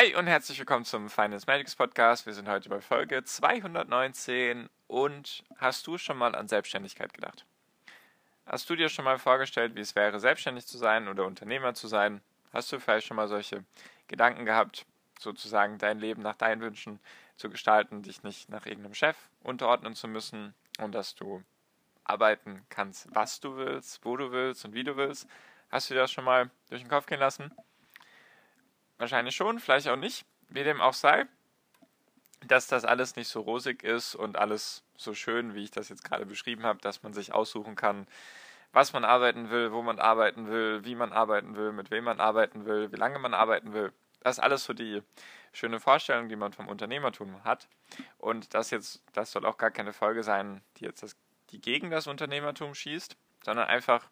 Hi und herzlich willkommen zum Finance Magics Podcast. Wir sind heute bei Folge 219 und hast du schon mal an Selbstständigkeit gedacht? Hast du dir schon mal vorgestellt, wie es wäre, selbstständig zu sein oder Unternehmer zu sein? Hast du vielleicht schon mal solche Gedanken gehabt, sozusagen dein Leben nach deinen Wünschen zu gestalten, dich nicht nach irgendeinem Chef unterordnen zu müssen und dass du arbeiten kannst, was du willst, wo du willst und wie du willst? Hast du dir das schon mal durch den Kopf gehen lassen? Wahrscheinlich schon, vielleicht auch nicht. Wie dem auch sei, dass das alles nicht so rosig ist und alles so schön, wie ich das jetzt gerade beschrieben habe, dass man sich aussuchen kann, was man arbeiten will, wo man arbeiten will, wie man arbeiten will, mit wem man arbeiten will, wie lange man arbeiten will. Das ist alles so die schöne Vorstellung, die man vom Unternehmertum hat. Und das jetzt, das soll auch gar keine Folge sein, die jetzt das, die gegen das Unternehmertum schießt, sondern einfach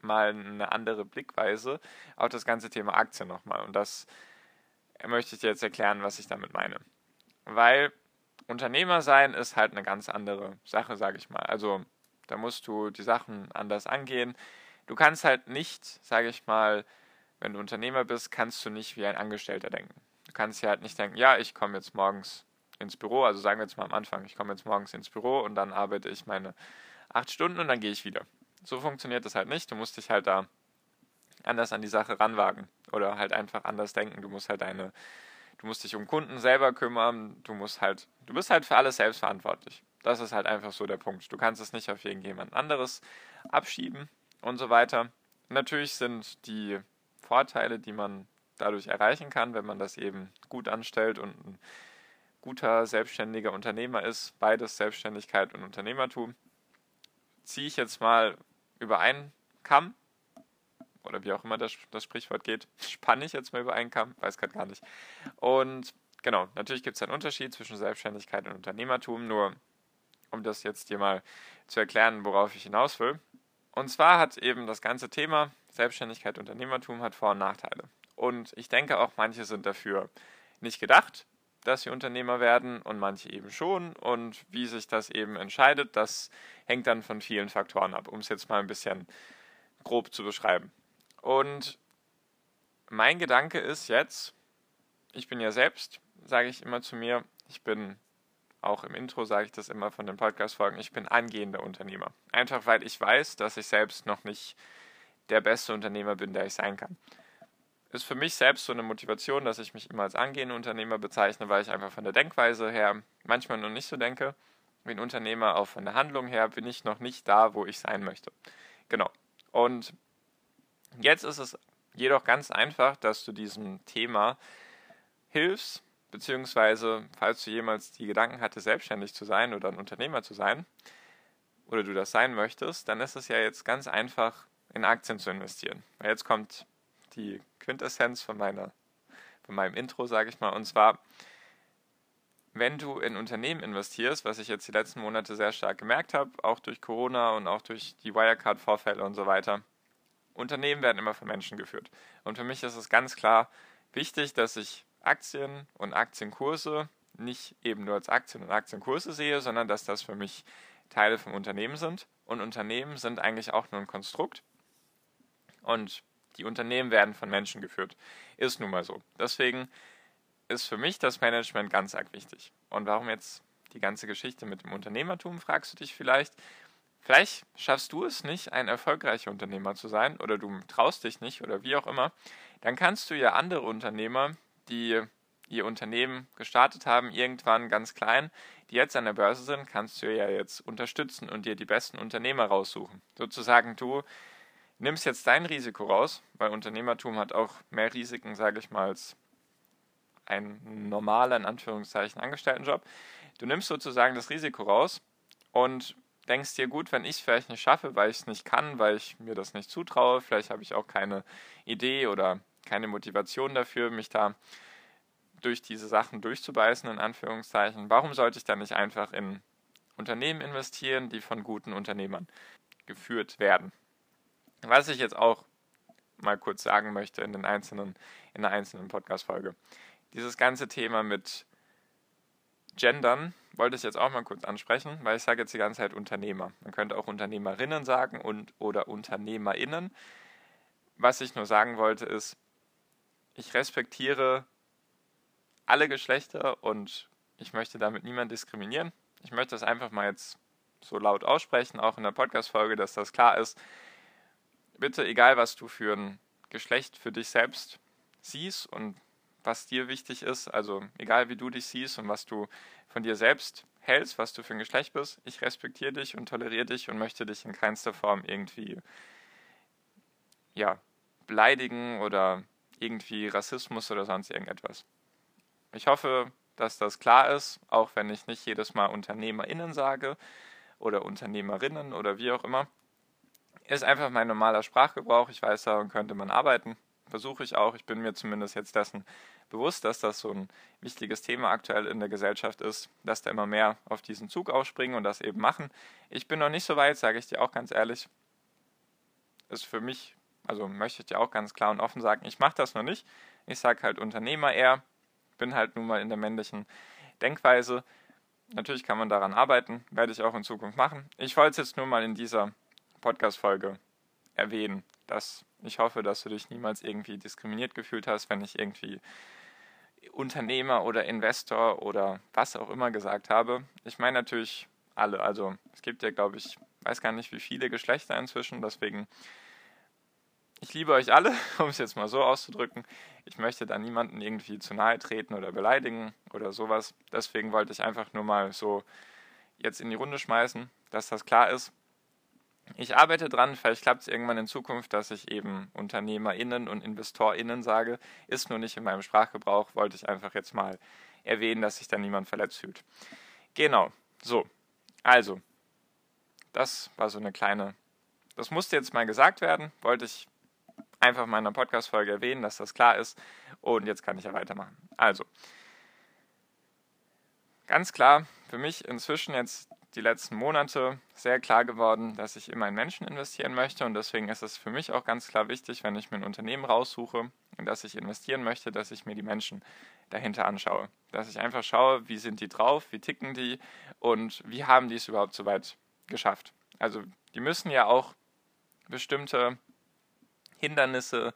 mal eine andere Blickweise auf das ganze Thema Aktien nochmal. Und das möchte ich dir jetzt erklären, was ich damit meine. Weil Unternehmer sein ist halt eine ganz andere Sache, sage ich mal. Also da musst du die Sachen anders angehen. Du kannst halt nicht, sage ich mal, wenn du Unternehmer bist, kannst du nicht wie ein Angestellter denken. Du kannst ja halt nicht denken, ja, ich komme jetzt morgens ins Büro, also sagen wir jetzt mal am Anfang, ich komme jetzt morgens ins Büro und dann arbeite ich meine acht Stunden und dann gehe ich wieder. So funktioniert das halt nicht. Du musst dich halt da anders an die Sache ranwagen oder halt einfach anders denken. Du musst halt deine, du musst dich um Kunden selber kümmern, du musst halt, du bist halt für alles selbst verantwortlich. Das ist halt einfach so der Punkt. Du kannst es nicht auf irgendjemand anderes abschieben und so weiter. Natürlich sind die Vorteile, die man dadurch erreichen kann, wenn man das eben gut anstellt und ein guter selbstständiger Unternehmer ist, beides Selbstständigkeit und Unternehmertum, ziehe ich jetzt mal über einen Kamm oder wie auch immer das, das Sprichwort geht, spanne ich jetzt mal über einen Kamm, weiß gerade gar nicht. Und genau, natürlich gibt es einen Unterschied zwischen Selbstständigkeit und Unternehmertum, nur um das jetzt dir mal zu erklären, worauf ich hinaus will. Und zwar hat eben das ganze Thema Selbstständigkeit, Unternehmertum hat Vor- und Nachteile. Und ich denke auch, manche sind dafür nicht gedacht, dass sie Unternehmer werden und manche eben schon. Und wie sich das eben entscheidet, das hängt dann von vielen Faktoren ab, um es jetzt mal ein bisschen grob zu beschreiben. Und mein Gedanke ist jetzt, ich bin ja selbst, sage ich immer zu mir, ich bin auch im Intro sage ich das immer von den Podcast-Folgen, ich bin angehender Unternehmer. Einfach weil ich weiß, dass ich selbst noch nicht der beste Unternehmer bin, der ich sein kann. Ist für mich selbst so eine Motivation, dass ich mich immer als angehender Unternehmer bezeichne, weil ich einfach von der Denkweise her manchmal noch nicht so denke. Wie ein Unternehmer, auch von der Handlung her, bin ich noch nicht da, wo ich sein möchte. Genau. Und Jetzt ist es jedoch ganz einfach, dass du diesem Thema hilfst, beziehungsweise falls du jemals die Gedanken hatte, selbstständig zu sein oder ein Unternehmer zu sein, oder du das sein möchtest, dann ist es ja jetzt ganz einfach, in Aktien zu investieren. Jetzt kommt die Quintessenz von, meiner, von meinem Intro, sage ich mal, und zwar, wenn du in Unternehmen investierst, was ich jetzt die letzten Monate sehr stark gemerkt habe, auch durch Corona und auch durch die Wirecard-Vorfälle und so weiter, Unternehmen werden immer von Menschen geführt. Und für mich ist es ganz klar wichtig, dass ich Aktien und Aktienkurse nicht eben nur als Aktien und Aktienkurse sehe, sondern dass das für mich Teile vom Unternehmen sind. Und Unternehmen sind eigentlich auch nur ein Konstrukt. Und die Unternehmen werden von Menschen geführt. Ist nun mal so. Deswegen ist für mich das Management ganz arg wichtig. Und warum jetzt die ganze Geschichte mit dem Unternehmertum, fragst du dich vielleicht. Vielleicht schaffst du es nicht, ein erfolgreicher Unternehmer zu sein oder du traust dich nicht oder wie auch immer, dann kannst du ja andere Unternehmer, die ihr Unternehmen gestartet haben, irgendwann ganz klein, die jetzt an der Börse sind, kannst du ja jetzt unterstützen und dir die besten Unternehmer raussuchen. Sozusagen du nimmst jetzt dein Risiko raus, weil Unternehmertum hat auch mehr Risiken, sage ich mal, als ein normaler, in Anführungszeichen, Angestelltenjob. Du nimmst sozusagen das Risiko raus und denkst dir, gut, wenn ich es vielleicht nicht schaffe, weil ich es nicht kann, weil ich mir das nicht zutraue, vielleicht habe ich auch keine Idee oder keine Motivation dafür, mich da durch diese Sachen durchzubeißen, in Anführungszeichen. Warum sollte ich dann nicht einfach in Unternehmen investieren, die von guten Unternehmern geführt werden? Was ich jetzt auch mal kurz sagen möchte in, den einzelnen, in der einzelnen Podcast-Folge. Dieses ganze Thema mit Gendern wollte ich jetzt auch mal kurz ansprechen, weil ich sage jetzt die ganze Zeit Unternehmer. Man könnte auch Unternehmerinnen sagen und oder UnternehmerInnen. Was ich nur sagen wollte ist, ich respektiere alle Geschlechter und ich möchte damit niemanden diskriminieren. Ich möchte das einfach mal jetzt so laut aussprechen, auch in der Podcast-Folge, dass das klar ist. Bitte, egal was du für ein Geschlecht für dich selbst siehst und was dir wichtig ist, also egal wie du dich siehst und was du von dir selbst hältst, was du für ein Geschlecht bist, ich respektiere dich und toleriere dich und möchte dich in keinster Form irgendwie ja, beleidigen oder irgendwie Rassismus oder sonst irgendetwas. Ich hoffe, dass das klar ist, auch wenn ich nicht jedes Mal UnternehmerInnen sage oder Unternehmerinnen oder wie auch immer. Ist einfach mein normaler Sprachgebrauch. Ich weiß, daran könnte man arbeiten. Versuche ich auch. Ich bin mir zumindest jetzt dessen bewusst, dass das so ein wichtiges Thema aktuell in der Gesellschaft ist, dass da immer mehr auf diesen Zug aufspringen und das eben machen. Ich bin noch nicht so weit, sage ich dir auch ganz ehrlich. Ist für mich, also möchte ich dir auch ganz klar und offen sagen, ich mache das noch nicht. Ich sage halt Unternehmer eher, bin halt nun mal in der männlichen Denkweise. Natürlich kann man daran arbeiten, werde ich auch in Zukunft machen. Ich wollte es jetzt nur mal in dieser Podcast-Folge erwähnen, dass ich hoffe, dass du dich niemals irgendwie diskriminiert gefühlt hast, wenn ich irgendwie Unternehmer oder Investor oder was auch immer gesagt habe. Ich meine natürlich alle. Also es gibt ja, glaube ich, weiß gar nicht, wie viele Geschlechter inzwischen. Deswegen ich liebe euch alle, um es jetzt mal so auszudrücken. Ich möchte da niemanden irgendwie zu nahe treten oder beleidigen oder sowas. Deswegen wollte ich einfach nur mal so jetzt in die Runde schmeißen, dass das klar ist. Ich arbeite dran, vielleicht klappt es irgendwann in Zukunft, dass ich eben UnternehmerInnen und InvestorInnen sage. Ist nur nicht in meinem Sprachgebrauch, wollte ich einfach jetzt mal erwähnen, dass sich da niemand verletzt fühlt. Genau, so. Also, das war so eine kleine. Das musste jetzt mal gesagt werden, wollte ich einfach mal in einer Podcast-Folge erwähnen, dass das klar ist. Und jetzt kann ich ja weitermachen. Also, ganz klar, für mich inzwischen jetzt die letzten Monate sehr klar geworden, dass ich immer in Menschen investieren möchte. Und deswegen ist es für mich auch ganz klar wichtig, wenn ich mir ein Unternehmen raussuche, in das ich investieren möchte, dass ich mir die Menschen dahinter anschaue. Dass ich einfach schaue, wie sind die drauf, wie ticken die und wie haben die es überhaupt so weit geschafft. Also die müssen ja auch bestimmte Hindernisse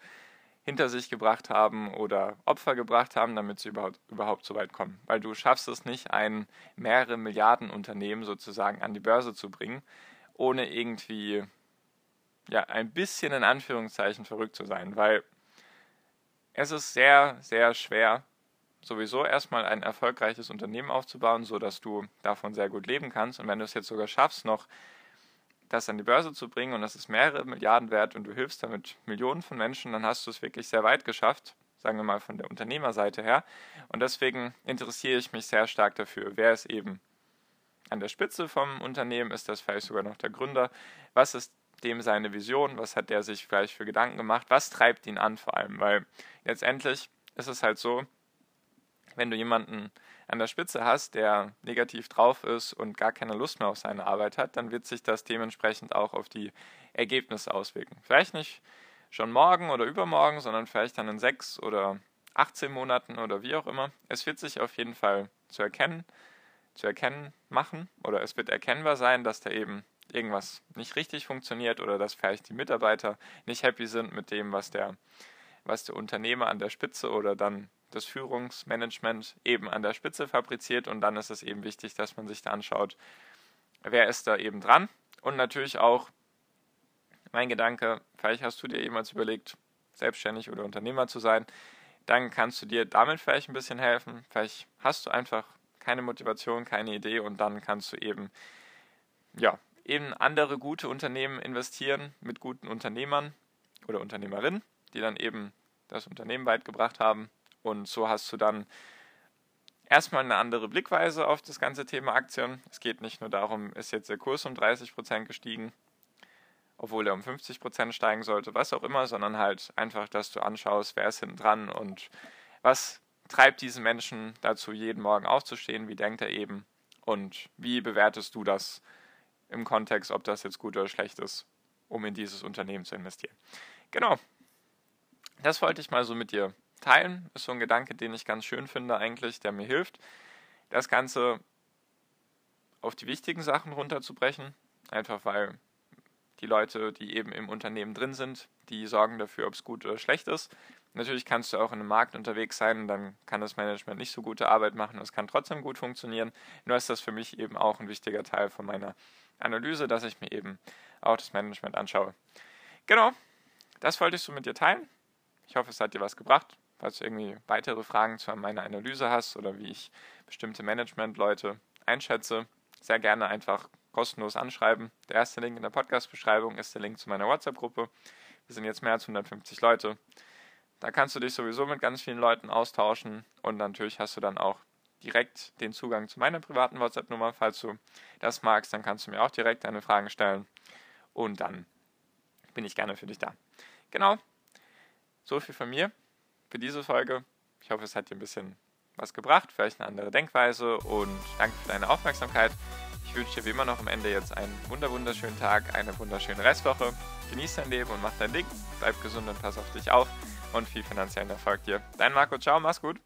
hinter sich gebracht haben oder Opfer gebracht haben, damit sie überhaupt, überhaupt so weit kommen. Weil du schaffst es nicht, ein mehrere Milliarden Unternehmen sozusagen an die Börse zu bringen, ohne irgendwie ja, ein bisschen in Anführungszeichen verrückt zu sein, weil es ist sehr, sehr schwer, sowieso erstmal ein erfolgreiches Unternehmen aufzubauen, sodass du davon sehr gut leben kannst. Und wenn du es jetzt sogar schaffst, noch das an die Börse zu bringen und das ist mehrere Milliarden wert und du hilfst damit Millionen von Menschen, dann hast du es wirklich sehr weit geschafft, sagen wir mal von der Unternehmerseite her. Und deswegen interessiere ich mich sehr stark dafür, wer ist eben an der Spitze vom Unternehmen, ist das vielleicht sogar noch der Gründer, was ist dem seine Vision, was hat der sich vielleicht für Gedanken gemacht, was treibt ihn an vor allem, weil letztendlich ist es halt so, wenn du jemanden an der Spitze hast, der negativ drauf ist und gar keine Lust mehr auf seine Arbeit hat, dann wird sich das dementsprechend auch auf die Ergebnisse auswirken. Vielleicht nicht schon morgen oder übermorgen, sondern vielleicht dann in sechs oder 18 Monaten oder wie auch immer. Es wird sich auf jeden Fall zu erkennen, zu erkennen machen oder es wird erkennbar sein, dass da eben irgendwas nicht richtig funktioniert oder dass vielleicht die Mitarbeiter nicht happy sind mit dem, was der, was der Unternehmer an der Spitze oder dann das Führungsmanagement eben an der Spitze fabriziert und dann ist es eben wichtig, dass man sich da anschaut, wer ist da eben dran. Und natürlich auch mein Gedanke, vielleicht hast du dir jemals überlegt, selbstständig oder Unternehmer zu sein, dann kannst du dir damit vielleicht ein bisschen helfen. Vielleicht hast du einfach keine Motivation, keine Idee und dann kannst du eben ja, in andere gute Unternehmen investieren mit guten Unternehmern oder Unternehmerinnen, die dann eben das Unternehmen weit gebracht haben und so hast du dann erstmal eine andere Blickweise auf das ganze Thema Aktien. Es geht nicht nur darum, ist jetzt der Kurs um 30% gestiegen, obwohl er um 50% steigen sollte, was auch immer, sondern halt einfach, dass du anschaust, wer ist hinten dran und was treibt diesen Menschen dazu, jeden Morgen aufzustehen? Wie denkt er eben? Und wie bewertest du das im Kontext, ob das jetzt gut oder schlecht ist, um in dieses Unternehmen zu investieren? Genau. Das wollte ich mal so mit dir teilen. Ist so ein Gedanke, den ich ganz schön finde eigentlich, der mir hilft, das Ganze auf die wichtigen Sachen runterzubrechen. Einfach weil die Leute, die eben im Unternehmen drin sind, die sorgen dafür, ob es gut oder schlecht ist. Natürlich kannst du auch in einem Markt unterwegs sein, dann kann das Management nicht so gute Arbeit machen, es kann trotzdem gut funktionieren. Nur ist das für mich eben auch ein wichtiger Teil von meiner Analyse, dass ich mir eben auch das Management anschaue. Genau, das wollte ich so mit dir teilen. Ich hoffe, es hat dir was gebracht. Falls du irgendwie weitere Fragen zu meiner Analyse hast oder wie ich bestimmte Management-Leute einschätze, sehr gerne einfach kostenlos anschreiben. Der erste Link in der Podcast-Beschreibung ist der Link zu meiner WhatsApp-Gruppe. Wir sind jetzt mehr als 150 Leute. Da kannst du dich sowieso mit ganz vielen Leuten austauschen und natürlich hast du dann auch direkt den Zugang zu meiner privaten WhatsApp-Nummer. Falls du das magst, dann kannst du mir auch direkt deine Fragen stellen und dann bin ich gerne für dich da. Genau, so viel von mir für diese Folge. Ich hoffe, es hat dir ein bisschen was gebracht, vielleicht eine andere Denkweise und danke für deine Aufmerksamkeit. Ich wünsche dir wie immer noch am Ende jetzt einen wunderschönen Tag, eine wunderschöne Restwoche. Genieß dein Leben und mach dein Ding. Bleib gesund und pass auf dich auf und viel finanziellen Erfolg dir. Dein Marco, ciao, mach's gut.